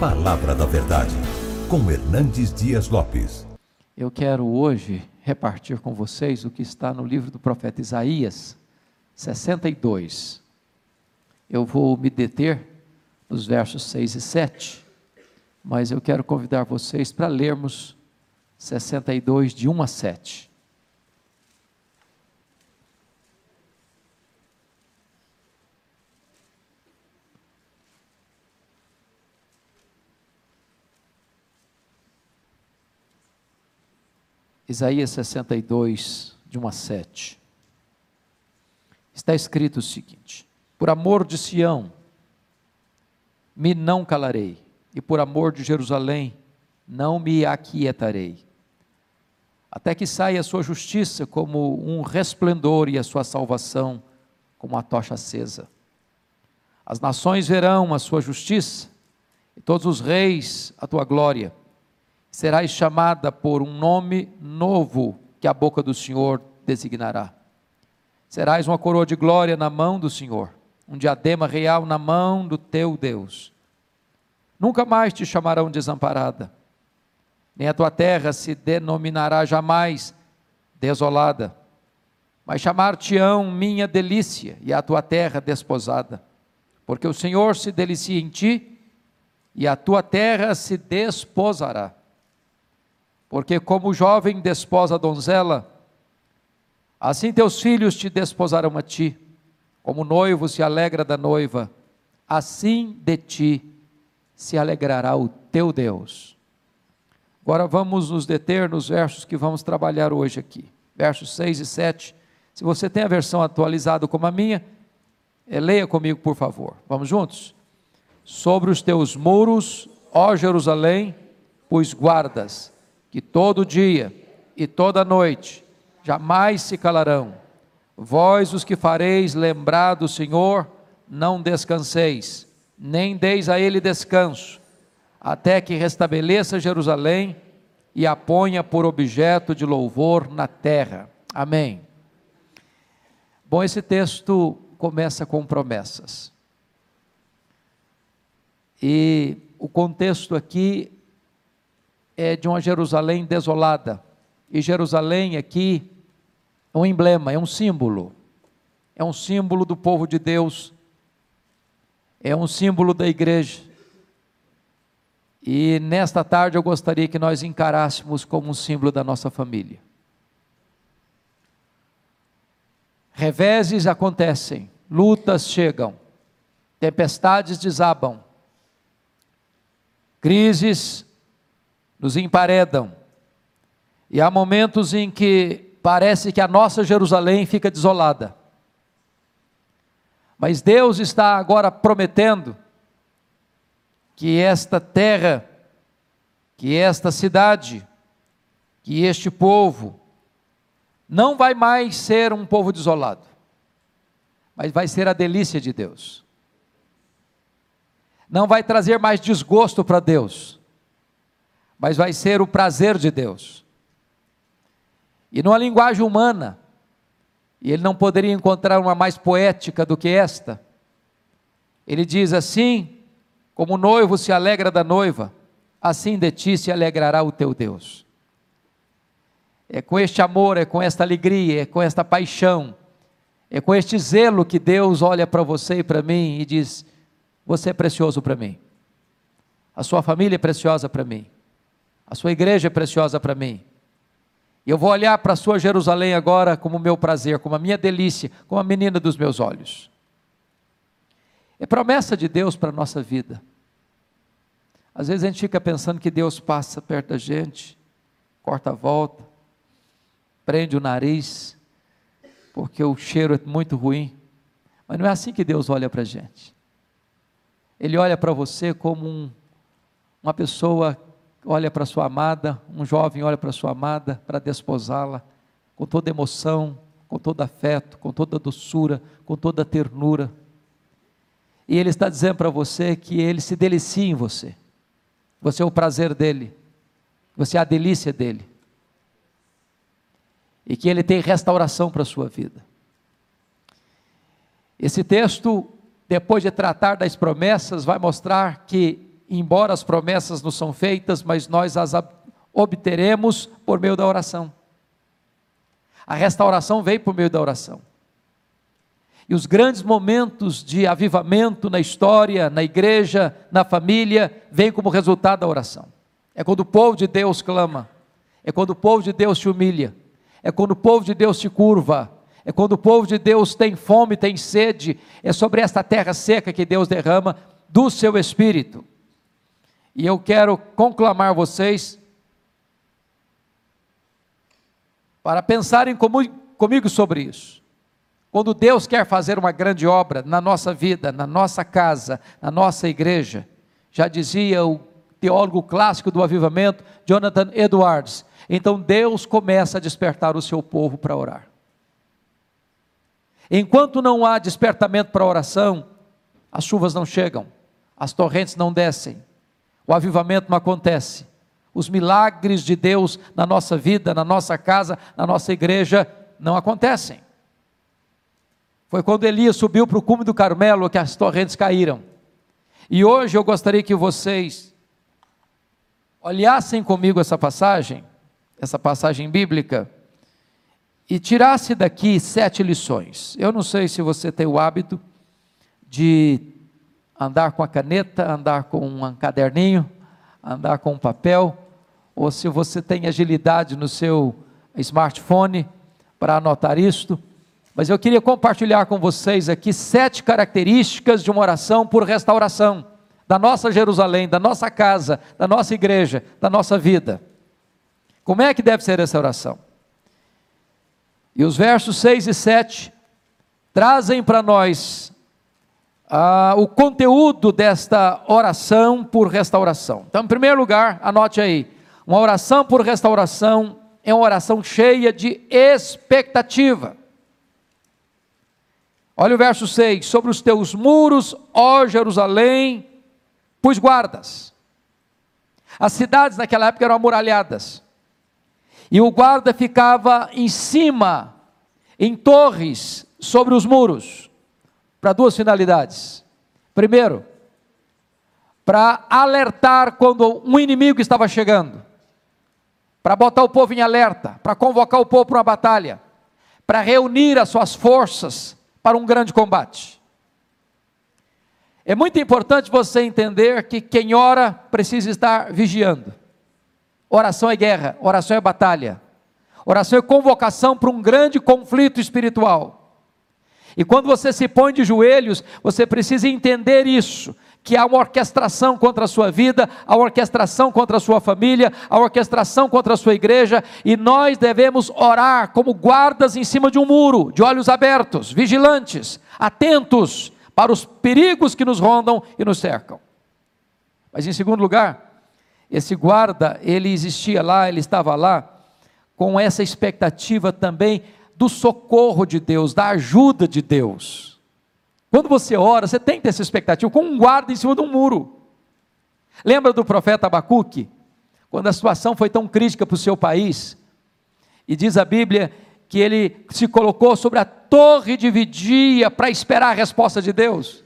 Palavra da Verdade, com Hernandes Dias Lopes. Eu quero hoje repartir com vocês o que está no livro do profeta Isaías, 62. Eu vou me deter nos versos 6 e 7, mas eu quero convidar vocês para lermos 62, de 1 a 7. Isaías 62, de 1 a 7. Está escrito o seguinte: Por amor de Sião, me não calarei, e por amor de Jerusalém, não me aquietarei. Até que saia a sua justiça como um resplendor e a sua salvação como uma tocha acesa. As nações verão a sua justiça, e todos os reis a tua glória serás chamada por um nome novo que a boca do Senhor designará. Serás uma coroa de glória na mão do Senhor, um diadema real na mão do teu Deus. Nunca mais te chamarão desamparada, nem a tua terra se denominará jamais desolada, mas chamar-te-ão minha delícia e a tua terra desposada, porque o Senhor se delicia em ti e a tua terra se desposará. Porque como o jovem desposa a donzela, assim teus filhos te desposarão a ti. Como noivo se alegra da noiva, assim de ti se alegrará o teu Deus. Agora vamos nos deter nos versos que vamos trabalhar hoje aqui. Versos 6 e 7. Se você tem a versão atualizada como a minha, é, leia comigo, por favor. Vamos juntos? Sobre os teus muros, ó Jerusalém, pois guardas que todo dia e toda noite jamais se calarão. Vós, os que fareis lembrar do Senhor, não descanseis, nem deis a ele descanso, até que restabeleça Jerusalém e a ponha por objeto de louvor na terra. Amém. Bom, esse texto começa com promessas. E o contexto aqui é de uma Jerusalém desolada. E Jerusalém aqui é um emblema, é um símbolo. É um símbolo do povo de Deus. É um símbolo da igreja. E nesta tarde eu gostaria que nós encarássemos como um símbolo da nossa família. Reveses acontecem, lutas chegam, tempestades desabam, crises nos emparedam. E há momentos em que parece que a nossa Jerusalém fica desolada. Mas Deus está agora prometendo que esta terra, que esta cidade, que este povo, não vai mais ser um povo desolado, mas vai ser a delícia de Deus. Não vai trazer mais desgosto para Deus, mas vai ser o prazer de Deus. E numa linguagem humana, e ele não poderia encontrar uma mais poética do que esta, ele diz assim: como o noivo se alegra da noiva, assim de ti se alegrará o teu Deus. É com este amor, é com esta alegria, é com esta paixão, é com este zelo que Deus olha para você e para mim e diz: Você é precioso para mim, a sua família é preciosa para mim, a sua igreja é preciosa para mim. E eu vou olhar para a sua Jerusalém agora como meu prazer, como a minha delícia, como a menina dos meus olhos. É promessa de Deus para a nossa vida. Às vezes a gente fica pensando que Deus passa perto da gente, corta a volta, prende o nariz, porque o cheiro é muito ruim. Mas não é assim que Deus olha para a gente. Ele olha para você como um, uma pessoa olha para sua amada, um jovem olha para sua amada para desposá-la, com toda emoção, com todo afeto, com toda doçura, com toda ternura. E ele está dizendo para você que ele se delicia em você. Você é o prazer dele. Você é a delícia dele. E que ele tem restauração para a sua vida. Esse texto, depois de tratar das promessas, vai mostrar que embora as promessas nos são feitas, mas nós as obteremos por meio da oração. A restauração veio por meio da oração. E os grandes momentos de avivamento na história, na igreja, na família, vêm como resultado da oração. É quando o povo de Deus clama, é quando o povo de Deus se humilha, é quando o povo de Deus se curva, é quando o povo de Deus tem fome, tem sede, é sobre esta terra seca que Deus derrama do seu espírito. E eu quero conclamar vocês para pensarem comigo sobre isso. Quando Deus quer fazer uma grande obra na nossa vida, na nossa casa, na nossa igreja, já dizia o teólogo clássico do avivamento, Jonathan Edwards, então Deus começa a despertar o seu povo para orar. Enquanto não há despertamento para oração, as chuvas não chegam, as torrentes não descem, o avivamento não acontece, os milagres de Deus na nossa vida, na nossa casa, na nossa igreja não acontecem. Foi quando Elias subiu para o cume do Carmelo que as torrentes caíram. E hoje eu gostaria que vocês olhassem comigo essa passagem, essa passagem bíblica, e tirasse daqui sete lições. Eu não sei se você tem o hábito de andar com a caneta, andar com um caderninho, andar com um papel ou se você tem agilidade no seu smartphone para anotar isto. Mas eu queria compartilhar com vocês aqui sete características de uma oração por restauração da nossa Jerusalém, da nossa casa, da nossa igreja, da nossa vida. Como é que deve ser essa oração? E os versos 6 e 7 trazem para nós ah, o conteúdo desta oração por restauração. Então, em primeiro lugar, anote aí: uma oração por restauração é uma oração cheia de expectativa. Olha o verso 6: Sobre os teus muros, ó Jerusalém, pus guardas. As cidades naquela época eram amuralhadas. E o guarda ficava em cima, em torres, sobre os muros, para duas finalidades. Primeiro, para alertar quando um inimigo estava chegando para botar o povo em alerta, para convocar o povo para uma batalha, para reunir as suas forças para um grande combate. É muito importante você entender que quem ora precisa estar vigiando. Oração é guerra, oração é batalha, oração é convocação para um grande conflito espiritual. E quando você se põe de joelhos, você precisa entender isso, que há uma orquestração contra a sua vida, há uma orquestração contra a sua família, há uma orquestração contra a sua igreja, e nós devemos orar como guardas em cima de um muro, de olhos abertos, vigilantes, atentos para os perigos que nos rondam e nos cercam. Mas em segundo lugar, esse guarda, ele existia lá, ele estava lá, com essa expectativa também do socorro de Deus, da ajuda de Deus. Quando você ora, você tem que ter essa expectativa, com um guarda em cima de um muro. Lembra do profeta Abacuque? Quando a situação foi tão crítica para o seu país, e diz a Bíblia que ele se colocou sobre a torre de vigia para esperar a resposta de Deus.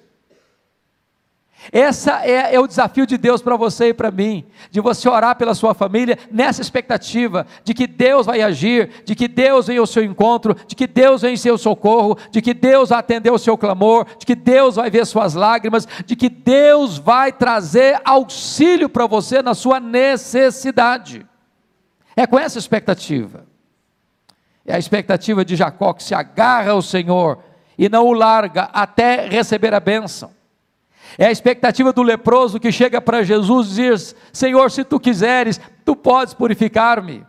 Esse é, é, o desafio de Deus para você e para mim, de você orar pela sua família nessa expectativa de que Deus vai agir, de que Deus vem ao seu encontro, de que Deus vem em seu socorro, de que Deus vai atender o seu clamor, de que Deus vai ver suas lágrimas, de que Deus vai trazer auxílio para você na sua necessidade. É com essa expectativa. É a expectativa de Jacó que se agarra ao Senhor e não o larga até receber a bênção. É a expectativa do leproso que chega para Jesus e diz: Senhor, se tu quiseres, tu podes purificar-me.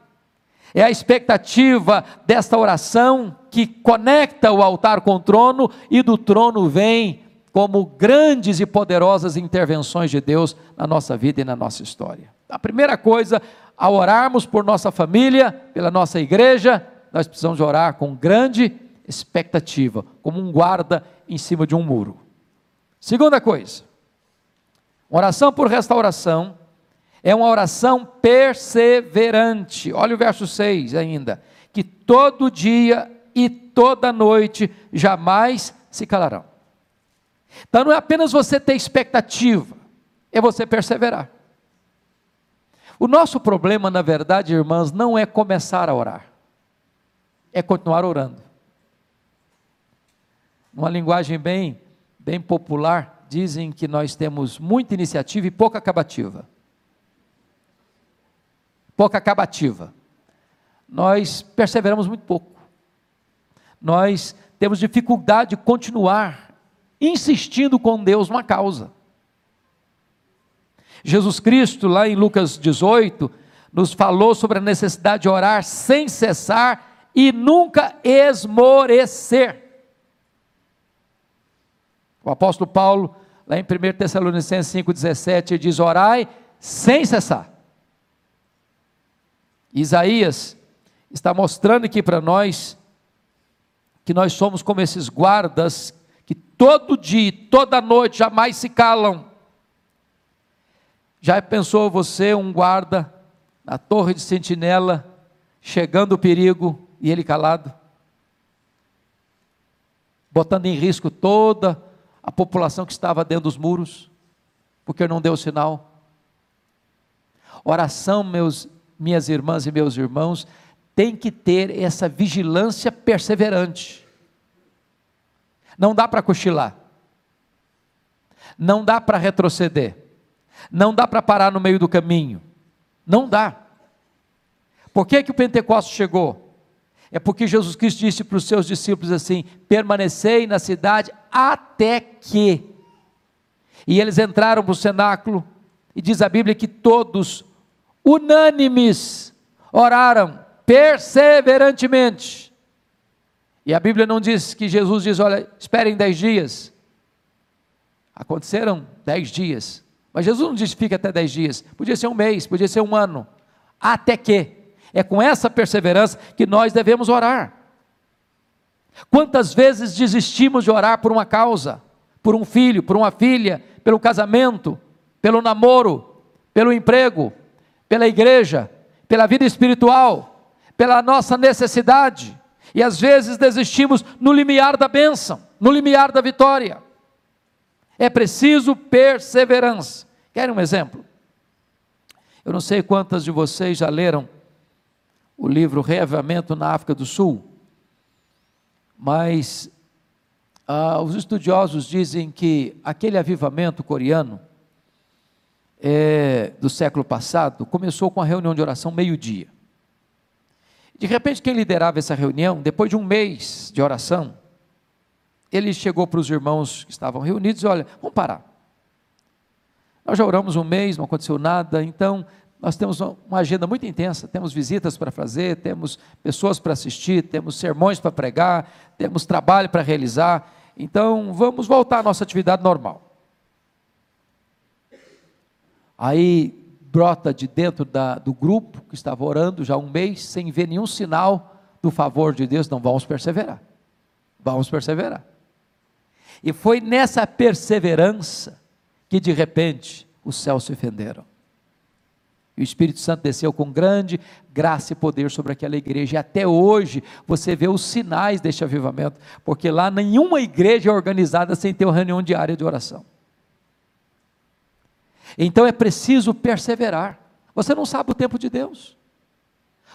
É a expectativa desta oração que conecta o altar com o trono e do trono vem como grandes e poderosas intervenções de Deus na nossa vida e na nossa história. A primeira coisa, ao orarmos por nossa família, pela nossa igreja, nós precisamos orar com grande expectativa, como um guarda em cima de um muro. Segunda coisa, oração por restauração é uma oração perseverante. Olha o verso 6 ainda. Que todo dia e toda noite jamais se calarão. Então não é apenas você ter expectativa, é você perseverar. O nosso problema, na verdade, irmãs, não é começar a orar, é continuar orando. Numa linguagem bem, bem popular, dizem que nós temos muita iniciativa e pouca acabativa. Pouca acabativa. Nós perseveramos muito pouco. Nós temos dificuldade de continuar insistindo com Deus numa causa. Jesus Cristo, lá em Lucas 18, nos falou sobre a necessidade de orar sem cessar e nunca esmorecer. O apóstolo Paulo, lá em 1 Tessalonicenses 5,17, diz: Orai sem cessar. Isaías está mostrando aqui para nós que nós somos como esses guardas que todo dia, toda noite jamais se calam já pensou você, um guarda, na torre de sentinela, chegando o perigo e ele calado? Botando em risco toda a população que estava dentro dos muros, porque não deu sinal. Oração, meus, minhas irmãs e meus irmãos, tem que ter essa vigilância perseverante. Não dá para cochilar. Não dá para retroceder. Não dá para parar no meio do caminho. Não dá. Por que, que o Pentecostes chegou? É porque Jesus Cristo disse para os seus discípulos assim: permanecei na cidade até que. E eles entraram para o cenáculo, e diz a Bíblia que todos, unânimes, oraram perseverantemente. E a Bíblia não diz que Jesus diz: olha, esperem dez dias. Aconteceram dez dias. Mas Jesus não disse fica até dez dias, podia ser um mês, podia ser um ano, até que. É com essa perseverança que nós devemos orar. Quantas vezes desistimos de orar por uma causa, por um filho, por uma filha, pelo casamento, pelo namoro, pelo emprego, pela igreja, pela vida espiritual, pela nossa necessidade, e às vezes desistimos no limiar da bênção, no limiar da vitória. É preciso perseverança. Querem um exemplo? Eu não sei quantas de vocês já leram o livro Reavamento na África do Sul, mas ah, os estudiosos dizem que aquele avivamento coreano é, do século passado começou com a reunião de oração meio-dia. De repente, quem liderava essa reunião, depois de um mês de oração, ele chegou para os irmãos que estavam reunidos e olha, vamos parar. Nós já oramos um mês, não aconteceu nada, então nós temos uma agenda muito intensa, temos visitas para fazer, temos pessoas para assistir, temos sermões para pregar, temos trabalho para realizar, então vamos voltar à nossa atividade normal. Aí brota de dentro da, do grupo que estava orando já um mês, sem ver nenhum sinal do favor de Deus, não vamos perseverar. Vamos perseverar. E foi nessa perseverança que de repente os céus se fenderam. O Espírito Santo desceu com grande graça e poder sobre aquela igreja. E até hoje você vê os sinais deste avivamento, porque lá nenhuma igreja é organizada sem ter uma reunião diária de oração. Então é preciso perseverar. Você não sabe o tempo de Deus.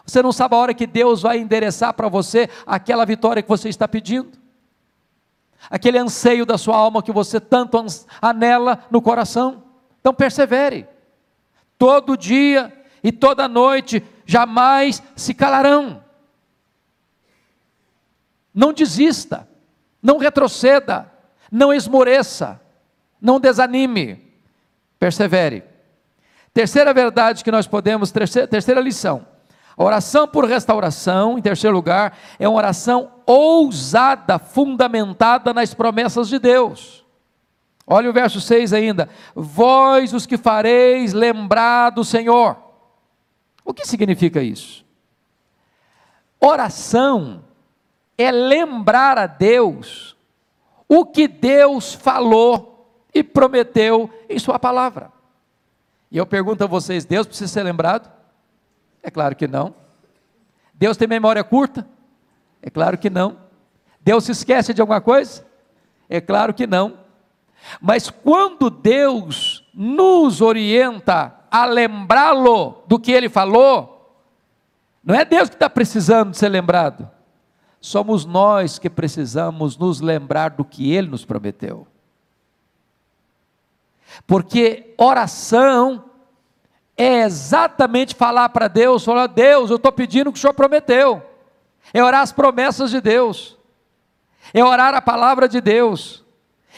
Você não sabe a hora que Deus vai endereçar para você aquela vitória que você está pedindo aquele anseio da sua alma que você tanto anela no coração. Então persevere. Todo dia e toda noite jamais se calarão. Não desista, não retroceda, não esmoreça, não desanime. Persevere. Terceira verdade que nós podemos, terceira, terceira lição a oração por restauração, em terceiro lugar, é uma oração ousada, fundamentada nas promessas de Deus. Olha o verso 6 ainda. Vós os que fareis lembrar do Senhor. O que significa isso? Oração é lembrar a Deus o que Deus falou e prometeu em Sua palavra. E eu pergunto a vocês: Deus precisa ser lembrado? É claro que não. Deus tem memória curta? É claro que não. Deus se esquece de alguma coisa? É claro que não. Mas quando Deus nos orienta a lembrá-lo do que ele falou, não é Deus que está precisando de ser lembrado, somos nós que precisamos nos lembrar do que ele nos prometeu. Porque oração é exatamente falar para Deus, falar, Deus, eu estou pedindo o que o Senhor prometeu. É orar as promessas de Deus. É orar a palavra de Deus.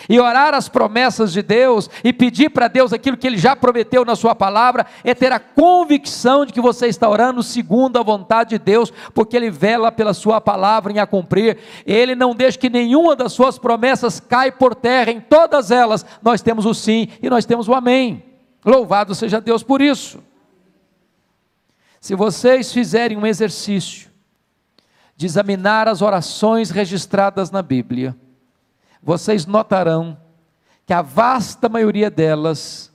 E orar as promessas de Deus e pedir para Deus aquilo que Ele já prometeu na Sua palavra, é ter a convicção de que você está orando segundo a vontade de Deus, porque Ele vela pela Sua palavra em a cumprir. Ele não deixa que nenhuma das Suas promessas caia por terra, em todas elas nós temos o sim e nós temos o amém. Louvado seja Deus por isso. Se vocês fizerem um exercício de examinar as orações registradas na Bíblia, vocês notarão que a vasta maioria delas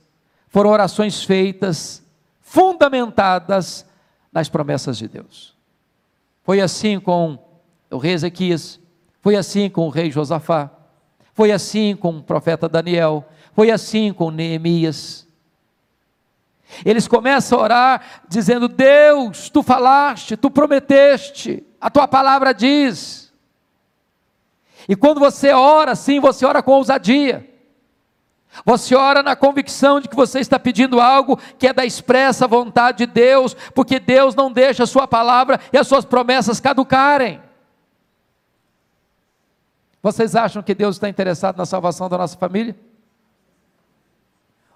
foram orações feitas, fundamentadas nas promessas de Deus. Foi assim com o rei Ezequias, foi assim com o rei Josafá, foi assim com o profeta Daniel, foi assim com Neemias. Eles começam a orar dizendo: Deus, tu falaste, tu prometeste, a tua palavra diz. E quando você ora assim, você ora com ousadia. Você ora na convicção de que você está pedindo algo que é da expressa vontade de Deus, porque Deus não deixa a sua palavra e as suas promessas caducarem. Vocês acham que Deus está interessado na salvação da nossa família?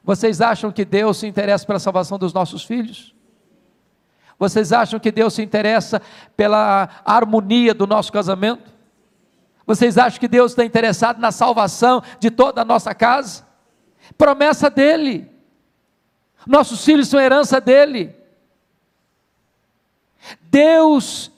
Vocês acham que Deus se interessa pela salvação dos nossos filhos? Vocês acham que Deus se interessa pela harmonia do nosso casamento? Vocês acham que Deus está interessado na salvação de toda a nossa casa? Promessa dele. Nossos filhos são herança dele. Deus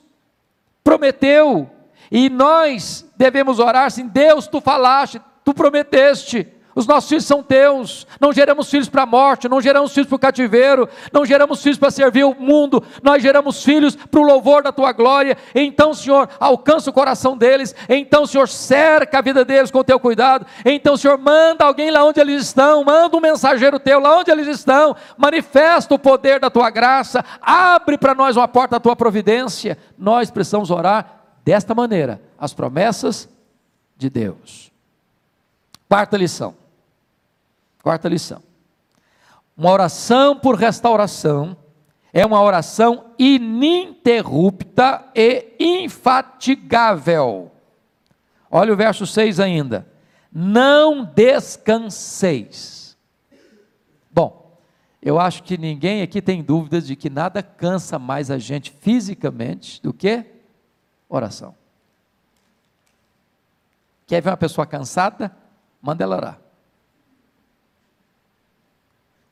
prometeu e nós devemos orar assim: Deus, tu falaste, tu prometeste. Os nossos filhos são teus. Não geramos filhos para a morte, não geramos filhos para o cativeiro, não geramos filhos para servir o mundo, nós geramos filhos para o louvor da tua glória. Então, Senhor, alcança o coração deles. Então, Senhor, cerca a vida deles com o teu cuidado. Então, Senhor, manda alguém lá onde eles estão, manda um mensageiro teu lá onde eles estão, manifesta o poder da tua graça, abre para nós uma porta da tua providência. Nós precisamos orar desta maneira, as promessas de Deus. Quarta lição. Quarta lição. Uma oração por restauração é uma oração ininterrupta e infatigável. Olha o verso 6 ainda. Não descanseis. Bom, eu acho que ninguém aqui tem dúvidas de que nada cansa mais a gente fisicamente do que oração. Quer ver uma pessoa cansada? Manda ela orar.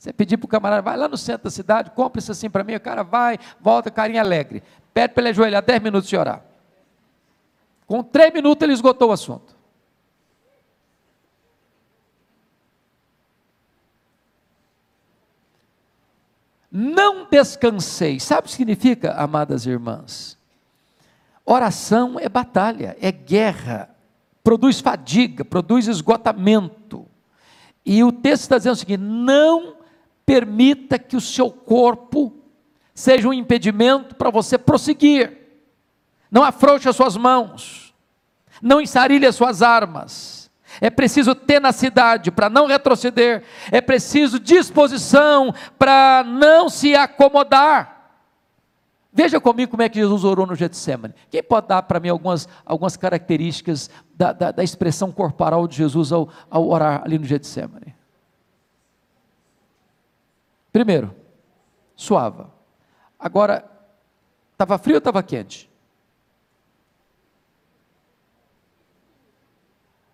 Você pedir para o camarada, vai lá no centro da cidade, compra isso assim para mim, o cara vai, volta, carinha alegre. Pede para ele ajoelhar 10 minutos de orar. Com 3 minutos ele esgotou o assunto. Não descansei. Sabe o que significa, amadas irmãs? Oração é batalha, é guerra, produz fadiga, produz esgotamento. E o texto está dizendo o seguinte: não permita que o seu corpo seja um impedimento para você prosseguir. Não afrouxe as suas mãos, não ensarilhe as suas armas. É preciso tenacidade para não retroceder, é preciso disposição para não se acomodar. Veja comigo como é que Jesus orou no Getsemane. Quem pode dar para mim algumas, algumas características da, da, da expressão corporal de Jesus ao, ao orar ali no Getsemane? Primeiro, suava. Agora, estava frio ou estava quente?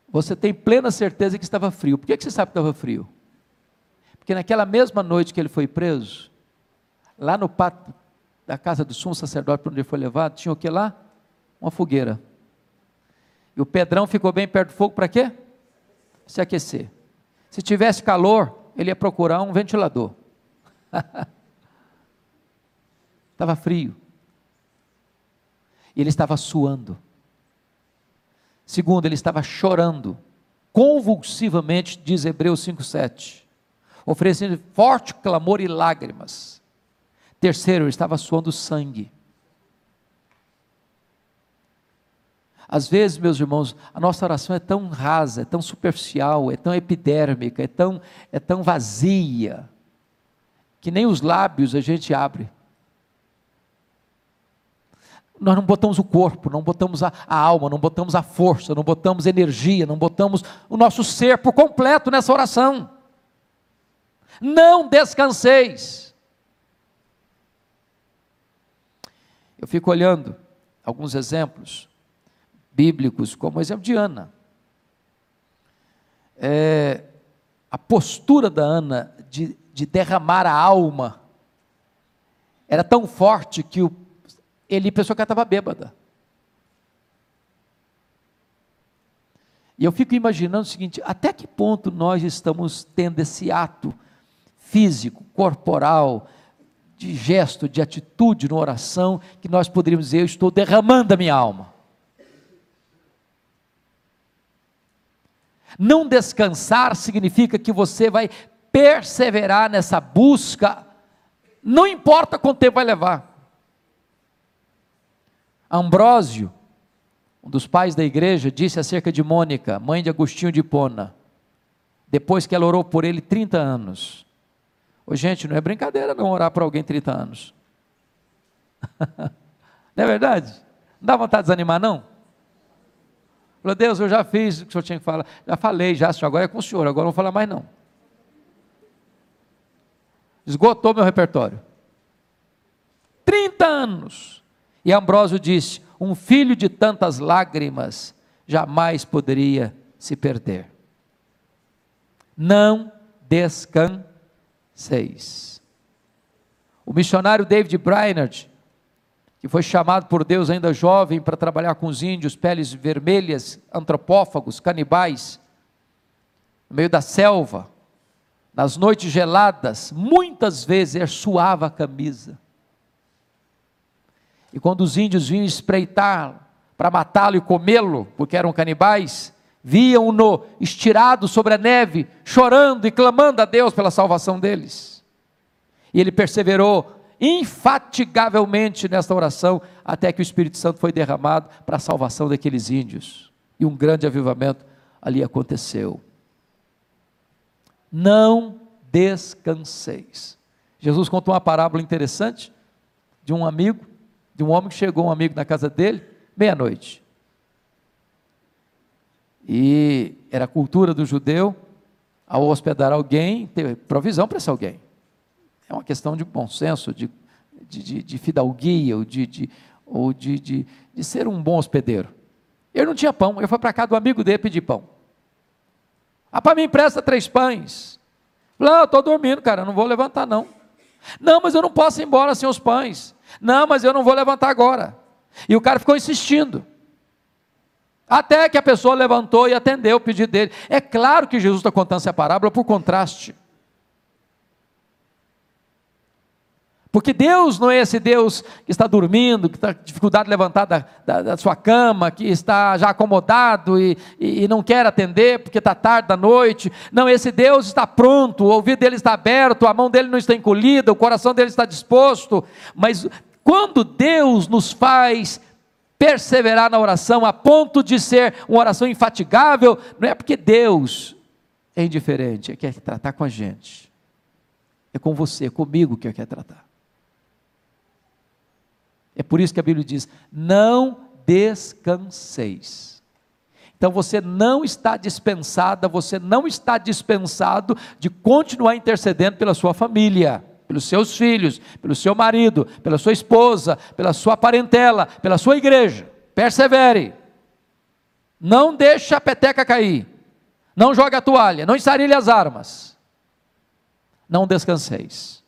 Você tem plena certeza que estava frio. Por que, que você sabe que estava frio? Porque naquela mesma noite que ele foi preso, lá no pátio da casa do sumo sacerdote para onde ele foi levado, tinha o que lá? Uma fogueira. E o Pedrão ficou bem perto do fogo para quê? Se aquecer. Se tivesse calor, ele ia procurar um ventilador. estava frio. E ele estava suando. Segundo, ele estava chorando, convulsivamente, diz Hebreus 5,7. oferecendo forte clamor e lágrimas. Terceiro, ele estava suando sangue. Às vezes, meus irmãos, a nossa oração é tão rasa, é tão superficial, é tão epidérmica, é tão, é tão vazia, que nem os lábios a gente abre. Nós não botamos o corpo, não botamos a, a, alma, não botamos a força, não botamos energia, não botamos o nosso ser por completo nessa oração. Não descanseis. Eu fico olhando alguns exemplos bíblicos, como o exemplo de Ana. É, a postura da Ana de, de derramar a alma era tão forte que o, ele pensou que ela estava bêbada. E eu fico imaginando o seguinte: até que ponto nós estamos tendo esse ato físico, corporal, de gesto, de atitude na oração, que nós poderíamos dizer: eu estou derramando a minha alma. Não descansar significa que você vai perseverar nessa busca, não importa quanto tempo vai levar. Ambrósio, um dos pais da igreja, disse acerca de Mônica, mãe de Agostinho de Pona, depois que ela orou por ele 30 anos. Ô, gente, não é brincadeira não orar por alguém 30 anos. não é verdade? Não dá vontade de desanimar, não? Falou, Deus, eu já fiz o que o senhor tinha que falar. Já falei, já, senhor, agora é com o senhor, agora não vou falar mais não. Esgotou meu repertório. 30 anos. E Ambrósio disse: um filho de tantas lágrimas jamais poderia se perder. Não descanseis. O missionário David Brainerd que foi chamado por Deus ainda jovem para trabalhar com os índios, peles vermelhas, antropófagos, canibais, no meio da selva, nas noites geladas, muitas vezes suava a camisa. E quando os índios vinham espreitar para matá-lo e comê-lo, porque eram canibais, viam-no estirado sobre a neve, chorando e clamando a Deus pela salvação deles. E ele perseverou infatigavelmente nesta oração, até que o Espírito Santo foi derramado para a salvação daqueles índios. E um grande avivamento ali aconteceu. Não descanseis. Jesus contou uma parábola interessante de um amigo, de um homem que chegou um amigo na casa dele, meia-noite. E era a cultura do judeu, ao hospedar alguém, ter provisão para esse alguém. É uma questão de bom senso, de, de, de, de fidalguia, ou, de, de, ou de, de, de ser um bom hospedeiro. Ele não tinha pão, eu fui para casa do amigo dele pedir pão. Ah, para mim empresta três pães. Ah, eu estou dormindo, cara, não vou levantar não. Não, mas eu não posso ir embora sem os pães. Não, mas eu não vou levantar agora. E o cara ficou insistindo. Até que a pessoa levantou e atendeu o pedido dele. É claro que Jesus está contando essa parábola por contraste. Porque Deus não é esse Deus que está dormindo, que está com dificuldade de levantar da, da, da, sua cama, que está já acomodado e, e, e não quer atender porque está tarde da noite. Não, esse Deus está pronto, o ouvido dele está aberto, a mão dele não está encolhida, o coração dele está disposto. Mas quando Deus nos faz perseverar na oração a ponto de ser uma oração infatigável, não é porque Deus é indiferente, é que quer tratar com a gente. É com você, é comigo que quer tratar. É por isso que a Bíblia diz: não descanseis. Então você não está dispensada, você não está dispensado de continuar intercedendo pela sua família, pelos seus filhos, pelo seu marido, pela sua esposa, pela sua parentela, pela sua igreja. Persevere. Não deixe a peteca cair. Não jogue a toalha, não ensarilhe as armas. Não descanseis.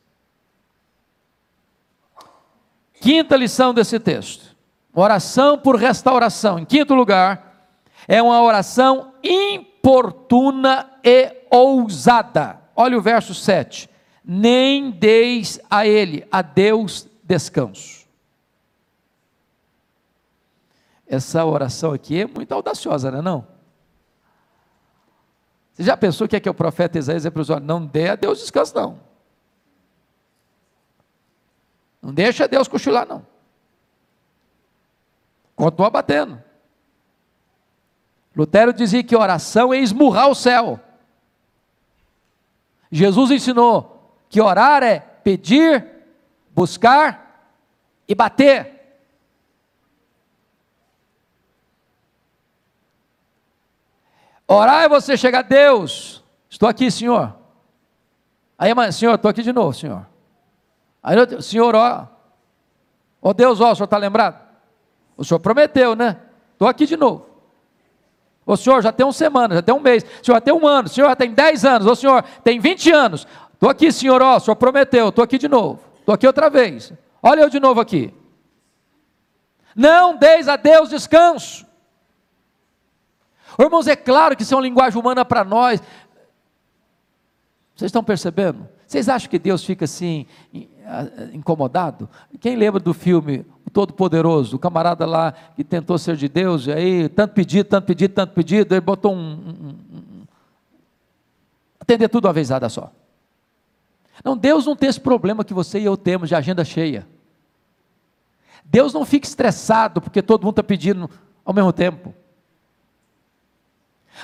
Quinta lição desse texto: oração por restauração. Em quinto lugar, é uma oração importuna e ousada. Olha o verso 7. Nem deis a ele, a Deus, descanso. Essa oração aqui é muito audaciosa, não é não? Você já pensou o que é que o profeta Isaías é para os olhos? Não dê a Deus descanso, não. Não deixa Deus cochilar, não. Continua batendo. Lutero dizia que oração é esmurrar o céu. Jesus ensinou que orar é pedir, buscar e bater. Orar é você chegar a Deus. Estou aqui, Senhor. Aí, Senhor, estou aqui de novo, Senhor. Aí, Senhor, ó. Ó Deus, ó, o Senhor está lembrado? O Senhor prometeu, né? Estou aqui de novo. O Senhor já tem uma semana, já tem um mês, o Senhor já tem um ano, o Senhor já tem 10 anos, o Senhor tem 20 anos. Estou aqui, Senhor, ó, o Senhor prometeu, estou aqui de novo. Estou aqui outra vez. Olha eu de novo aqui. Não deis a Deus descanso. Irmãos, é claro que isso é uma linguagem humana para nós. Vocês estão percebendo? Vocês acham que Deus fica assim, incomodado? Quem lembra do filme Todo-Poderoso? O camarada lá que tentou ser de Deus, e aí, tanto pedido, tanto pedido, tanto pedido, ele botou um. um, um atender tudo uma vezada só. Não, Deus não tem esse problema que você e eu temos de agenda cheia. Deus não fica estressado porque todo mundo está pedindo ao mesmo tempo.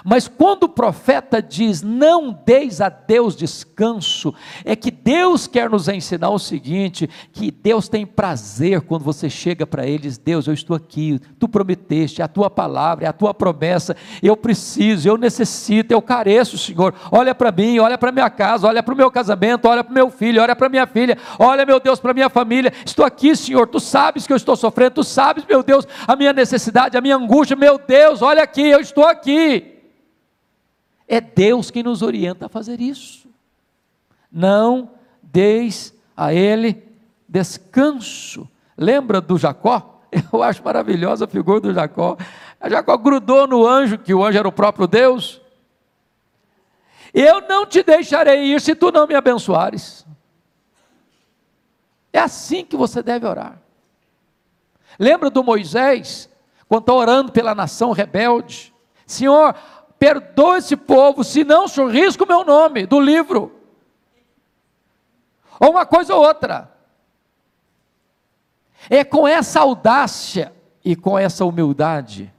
Mas quando o profeta diz: Não deis a Deus descanso, é que Deus quer nos ensinar o seguinte: que Deus tem prazer quando você chega para Ele e diz: Deus, eu estou aqui, tu prometeste, é a tua palavra, é a tua promessa, eu preciso, eu necessito, eu careço, Senhor. Olha para mim, olha para minha casa, olha para o meu casamento, olha para o meu filho, olha para minha filha, olha, meu Deus, para minha família. Estou aqui, Senhor, tu sabes que eu estou sofrendo, tu sabes, meu Deus, a minha necessidade, a minha angústia, meu Deus, olha aqui, eu estou aqui. É Deus quem nos orienta a fazer isso. Não deis a ele descanso. Lembra do Jacó? Eu acho maravilhosa a figura do Jacó. Jacó grudou no anjo, que o anjo era o próprio Deus. Eu não te deixarei ir se tu não me abençoares. É assim que você deve orar. Lembra do Moisés, quando está orando pela nação rebelde? Senhor, perdoa esse povo, senão o risco o meu nome do livro. Ou uma coisa ou outra. É com essa audácia e com essa humildade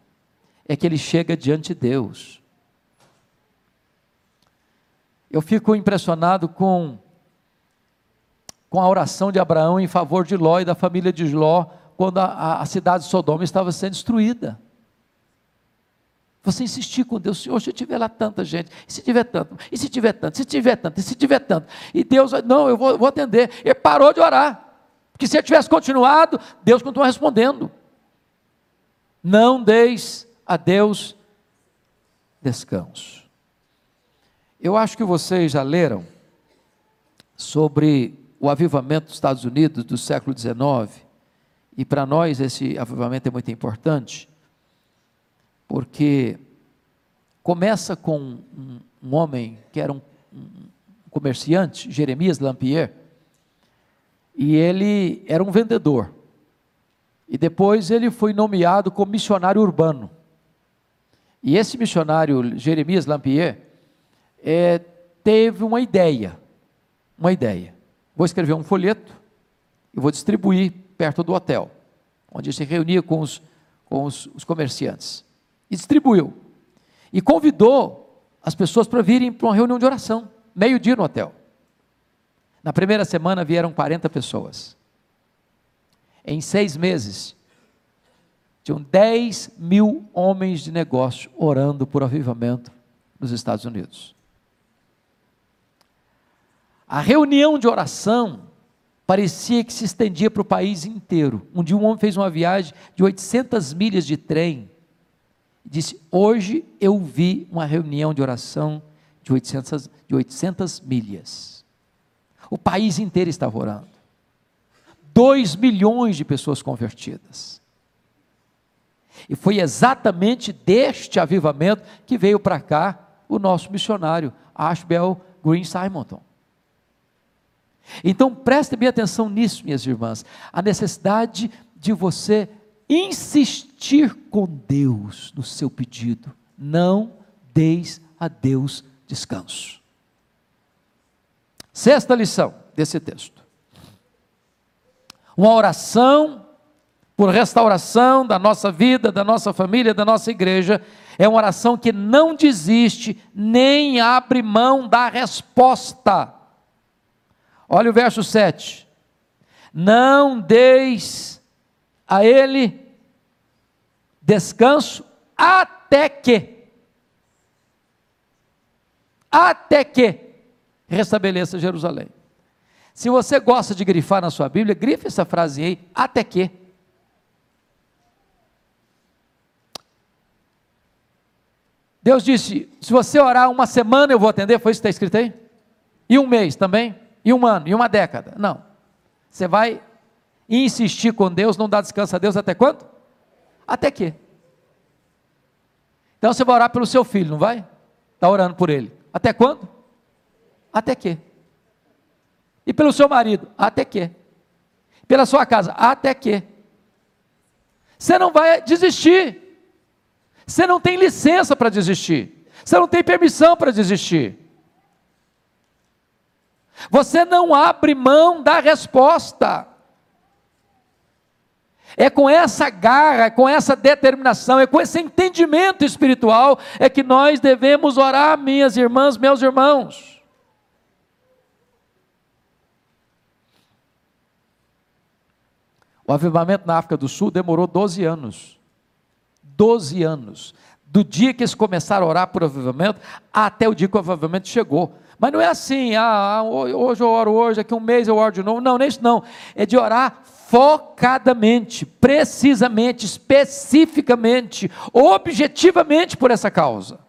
é que ele chega diante de Deus. Eu fico impressionado com, com a oração de Abraão em favor de Ló e da família de Ló, quando a, a cidade de Sodoma estava sendo destruída. Você insistir com Deus, Senhor, se tiver lá tanta gente, e se tiver tanto, e se tiver tanto, se tiver tanto, e se tiver tanto, e Deus, não, eu vou, vou atender. Ele parou de orar, porque se ele tivesse continuado, Deus continua respondendo. Não deis a Deus descanso. Eu acho que vocês já leram sobre o avivamento dos Estados Unidos do século XIX, e para nós esse avivamento é muito importante porque começa com um, um homem que era um, um comerciante, Jeremias Lampier, e ele era um vendedor. E depois ele foi nomeado como missionário urbano. E esse missionário, Jeremias Lampier, é, teve uma ideia. Uma ideia. Vou escrever um folheto e vou distribuir perto do hotel, onde se reunia com os, com os, os comerciantes e distribuiu. E convidou as pessoas para virem para uma reunião de oração, meio-dia no hotel. Na primeira semana vieram 40 pessoas. Em seis meses, tinham 10 mil homens de negócio orando por avivamento nos Estados Unidos. A reunião de oração parecia que se estendia para o país inteiro. Um dia um homem fez uma viagem de 800 milhas de trem disse: Hoje eu vi uma reunião de oração de 800, de 800 milhas. O país inteiro estava orando. 2 milhões de pessoas convertidas. E foi exatamente deste avivamento que veio para cá o nosso missionário, Ashbel Green Simonton. Então preste bem atenção nisso, minhas irmãs, a necessidade de você insistir com Deus no seu pedido. Não deis a Deus descanso. Sexta lição desse texto. Uma oração por restauração da nossa vida, da nossa família, da nossa igreja, é uma oração que não desiste nem abre mão da resposta. Olha o verso 7. Não deis a ele descanso até que, até que restabeleça Jerusalém. Se você gosta de grifar na sua Bíblia, grife essa frase aí, até que. Deus disse: se você orar uma semana eu vou atender, foi isso que está escrito aí? E um mês também? E um ano? E uma década? Não. Você vai insistir com Deus, não dá descanso a Deus até quando? Até que. Então você vai orar pelo seu filho, não vai? Está orando por ele. Até quando? Até que. E pelo seu marido? Até que. Pela sua casa? Até que. Você não vai desistir. Você não tem licença para desistir. Você não tem permissão para desistir. Você não abre mão da resposta. É com essa garra, é com essa determinação, é com esse entendimento espiritual é que nós devemos orar, minhas irmãs, meus irmãos. O avivamento na África do Sul demorou 12 anos. 12 anos. Do dia que eles começaram a orar por avivamento até o dia que o avivamento chegou. Mas não é assim, ah, ah hoje eu oro hoje, daqui um mês eu oro de novo. Não, nem isso não. É de orar focadamente, precisamente, especificamente, objetivamente por essa causa.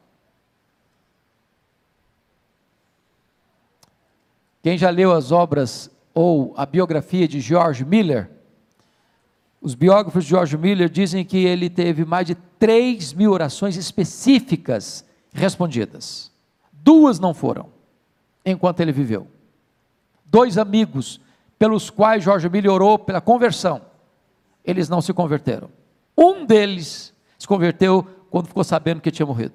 Quem já leu as obras ou a biografia de George Miller, os biógrafos de George Miller dizem que ele teve mais de 3 mil orações específicas respondidas. Duas não foram, enquanto ele viveu. Dois amigos pelos quais George Miller orou pela conversão, eles não se converteram. Um deles se converteu quando ficou sabendo que tinha morrido.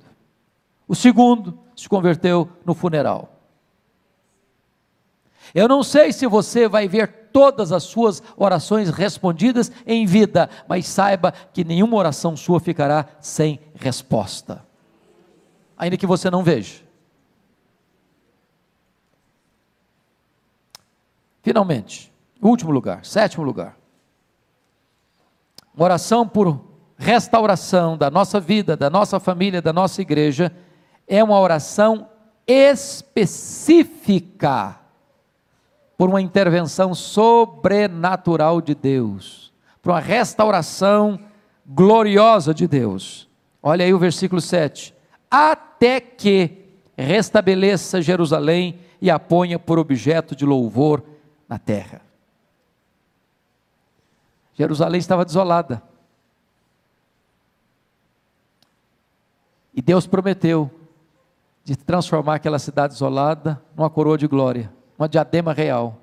O segundo se converteu no funeral. Eu não sei se você vai ver todas as suas orações respondidas em vida, mas saiba que nenhuma oração sua ficará sem resposta, ainda que você não veja. Finalmente, último lugar, sétimo lugar. Uma oração por restauração da nossa vida, da nossa família, da nossa igreja, é uma oração específica por uma intervenção sobrenatural de Deus, por uma restauração gloriosa de Deus. Olha aí o versículo 7. Até que restabeleça Jerusalém e a ponha por objeto de louvor na terra. Jerusalém estava desolada. E Deus prometeu de transformar aquela cidade isolada numa coroa de glória uma diadema real.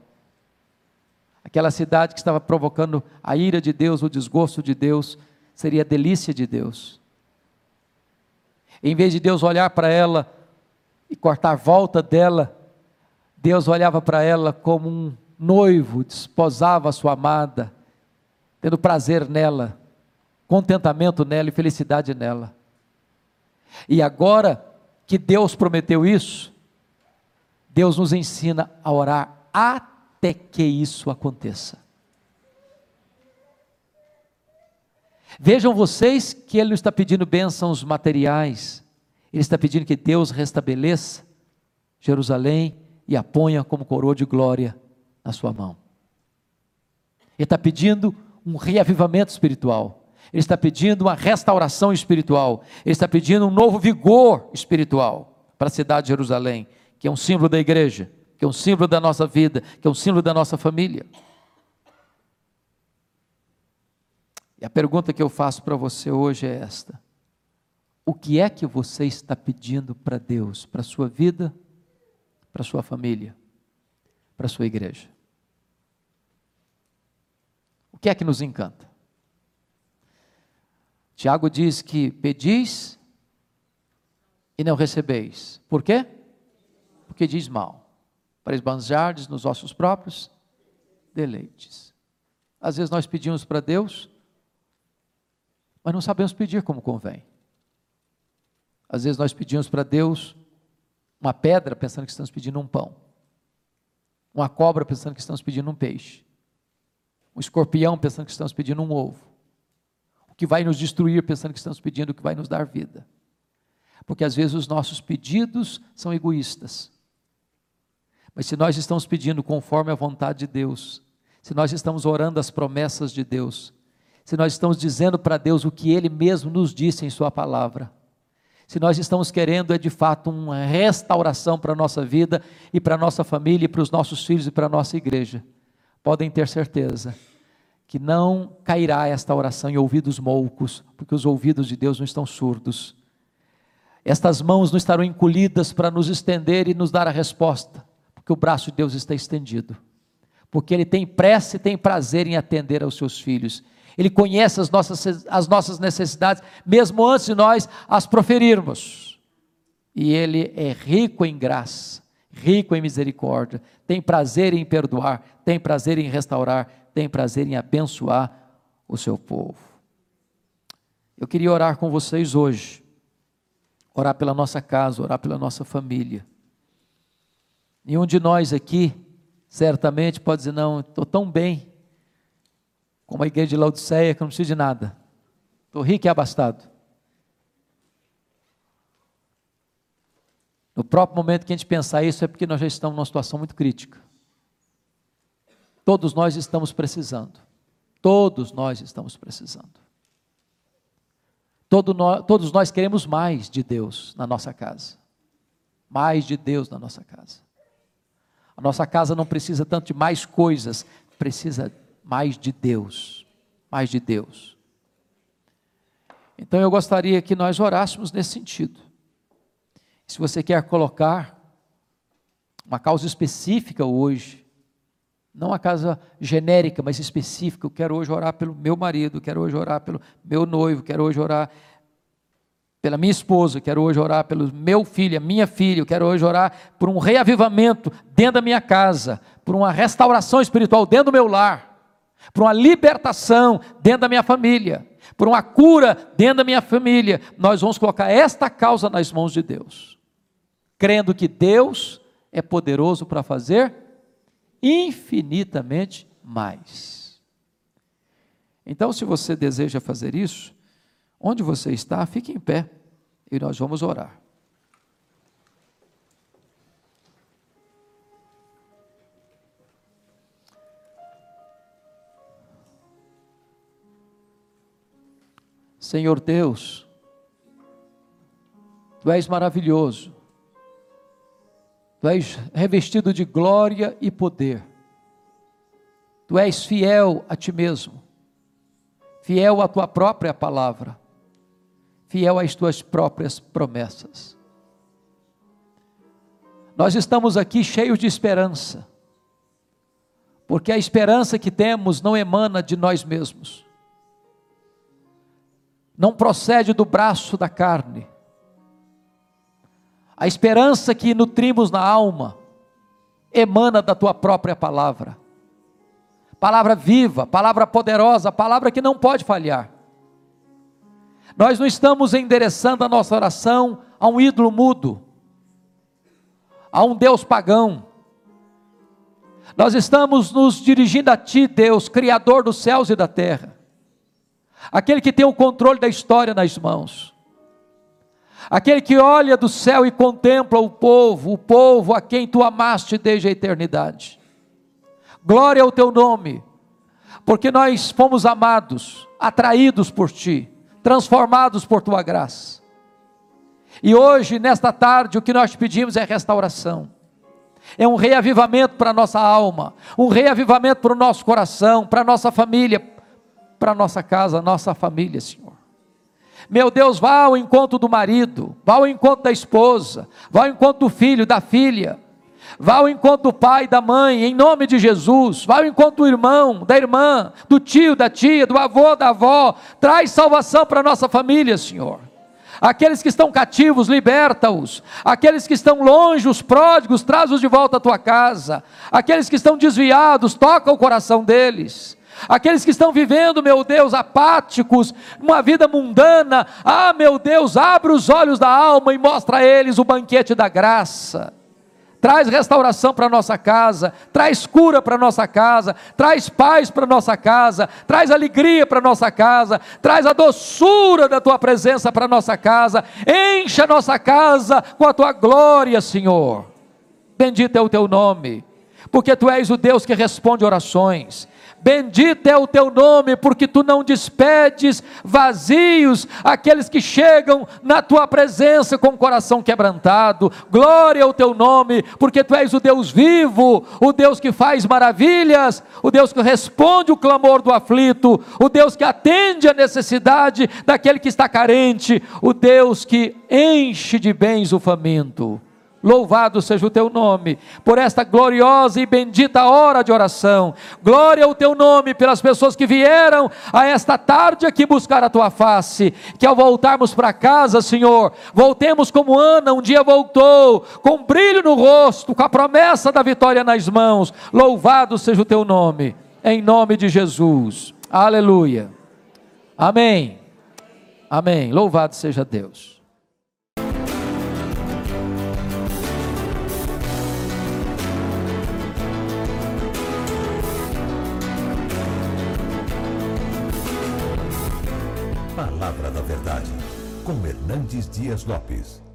Aquela cidade que estava provocando a ira de Deus, o desgosto de Deus, seria a delícia de Deus. Em vez de Deus olhar para ela e cortar a volta dela, Deus olhava para ela como um noivo desposava a sua amada, tendo prazer nela, contentamento nela e felicidade nela. E agora que Deus prometeu isso, Deus nos ensina a orar até que isso aconteça. Vejam vocês que Ele não está pedindo bênçãos materiais, Ele está pedindo que Deus restabeleça Jerusalém e a ponha como coroa de glória na sua mão. Ele está pedindo um reavivamento espiritual, Ele está pedindo uma restauração espiritual, Ele está pedindo um novo vigor espiritual para a cidade de Jerusalém que é um símbolo da igreja, que é um símbolo da nossa vida, que é um símbolo da nossa família. E a pergunta que eu faço para você hoje é esta: O que é que você está pedindo para Deus, para a sua vida, para a sua família, para a sua igreja? Que é que nos encanta? Tiago diz que pedis e não recebeis. Por quê? porque diz mal, para esbanjardes nos vossos próprios deleites. Às vezes nós pedimos para Deus, mas não sabemos pedir como convém. Às vezes nós pedimos para Deus uma pedra pensando que estamos pedindo um pão, uma cobra pensando que estamos pedindo um peixe, um escorpião pensando que estamos pedindo um ovo, o que vai nos destruir pensando que estamos pedindo o que vai nos dar vida. Porque às vezes os nossos pedidos são egoístas. Mas se nós estamos pedindo conforme a vontade de Deus, se nós estamos orando as promessas de Deus, se nós estamos dizendo para Deus o que Ele mesmo nos disse em Sua palavra, se nós estamos querendo é de fato uma restauração para a nossa vida e para a nossa família, e para os nossos filhos e para a nossa igreja, podem ter certeza que não cairá esta oração em ouvidos moucos, porque os ouvidos de Deus não estão surdos. Estas mãos não estarão encolhidas para nos estender e nos dar a resposta, porque o braço de Deus está estendido porque Ele tem pressa e tem prazer em atender aos seus filhos. Ele conhece as nossas, as nossas necessidades, mesmo antes de nós as proferirmos. E Ele é rico em graça, rico em misericórdia, tem prazer em perdoar, tem prazer em restaurar, tem prazer em abençoar o seu povo. Eu queria orar com vocês hoje, orar pela nossa casa, orar pela nossa família. Nenhum de nós aqui certamente pode dizer: não, estou tão bem, como a igreja de Laodiceia, que não preciso de nada, estou rico e abastado. No próprio momento que a gente pensar isso, é porque nós já estamos numa situação muito crítica. Todos nós estamos precisando. Todos nós estamos precisando. Todo todos nós queremos mais de Deus na nossa casa. Mais de Deus na nossa casa. A nossa casa não precisa tanto de mais coisas, precisa mais de Deus. Mais de Deus. Então eu gostaria que nós orássemos nesse sentido. Se você quer colocar uma causa específica hoje, não uma causa genérica, mas específica, eu quero hoje orar pelo meu marido, quero hoje orar pelo meu noivo, quero hoje orar pela minha esposa, quero hoje orar pelo meu filho, a minha filha, eu quero hoje orar por um reavivamento dentro da minha casa, por uma restauração espiritual dentro do meu lar, por uma libertação dentro da minha família, por uma cura dentro da minha família. Nós vamos colocar esta causa nas mãos de Deus, crendo que Deus é poderoso para fazer infinitamente mais. Então, se você deseja fazer isso, onde você está, fique em pé e nós vamos orar. Senhor Deus, Tu és maravilhoso, Tu és revestido de glória e poder, Tu és fiel a Ti mesmo, fiel à Tua própria palavra fiel às tuas próprias promessas. Nós estamos aqui cheios de esperança, porque a esperança que temos não emana de nós mesmos, não procede do braço da carne. A esperança que nutrimos na alma emana da tua própria palavra. Palavra viva, palavra poderosa, palavra que não pode falhar. Nós não estamos endereçando a nossa oração a um ídolo mudo, a um Deus pagão. Nós estamos nos dirigindo a Ti, Deus, Criador dos céus e da terra, aquele que tem o controle da história nas mãos, aquele que olha do céu e contempla o povo, o povo a quem Tu amaste desde a eternidade. Glória ao Teu nome, porque nós fomos amados, atraídos por Ti transformados por tua graça. E hoje, nesta tarde, o que nós pedimos é restauração. É um reavivamento para a nossa alma, um reavivamento para o nosso coração, para a nossa família, para a nossa casa, nossa família, Senhor. Meu Deus, vá ao encontro do marido, vá ao encontro da esposa, vá ao encontro do filho, da filha, Vá ao encontro do pai, da mãe, em nome de Jesus. Vá ao encontro do irmão, da irmã, do tio, da tia, do avô, da avó. Traz salvação para a nossa família, Senhor. Aqueles que estão cativos, liberta-os. Aqueles que estão longe, os pródigos, traz-os de volta à tua casa. Aqueles que estão desviados, toca o coração deles. Aqueles que estão vivendo, meu Deus, apáticos, uma vida mundana, ah, meu Deus, abre os olhos da alma e mostra a eles o banquete da graça traz restauração para nossa casa, traz cura para nossa casa, traz paz para nossa casa, traz alegria para nossa casa, traz a doçura da tua presença para nossa casa, encha a nossa casa com a tua glória, Senhor. Bendito é o teu nome, porque tu és o Deus que responde orações. Bendito é o teu nome, porque tu não despedes vazios aqueles que chegam na tua presença com o coração quebrantado. Glória ao teu nome, porque tu és o Deus vivo, o Deus que faz maravilhas, o Deus que responde o clamor do aflito, o Deus que atende a necessidade daquele que está carente, o Deus que enche de bens o faminto. Louvado seja o teu nome por esta gloriosa e bendita hora de oração. Glória ao teu nome pelas pessoas que vieram a esta tarde aqui buscar a tua face. Que ao voltarmos para casa, Senhor, voltemos como Ana um dia voltou, com brilho no rosto, com a promessa da vitória nas mãos. Louvado seja o teu nome, em nome de Jesus. Aleluia. Amém. Amém. Louvado seja Deus. Hernandes Dias Lopes.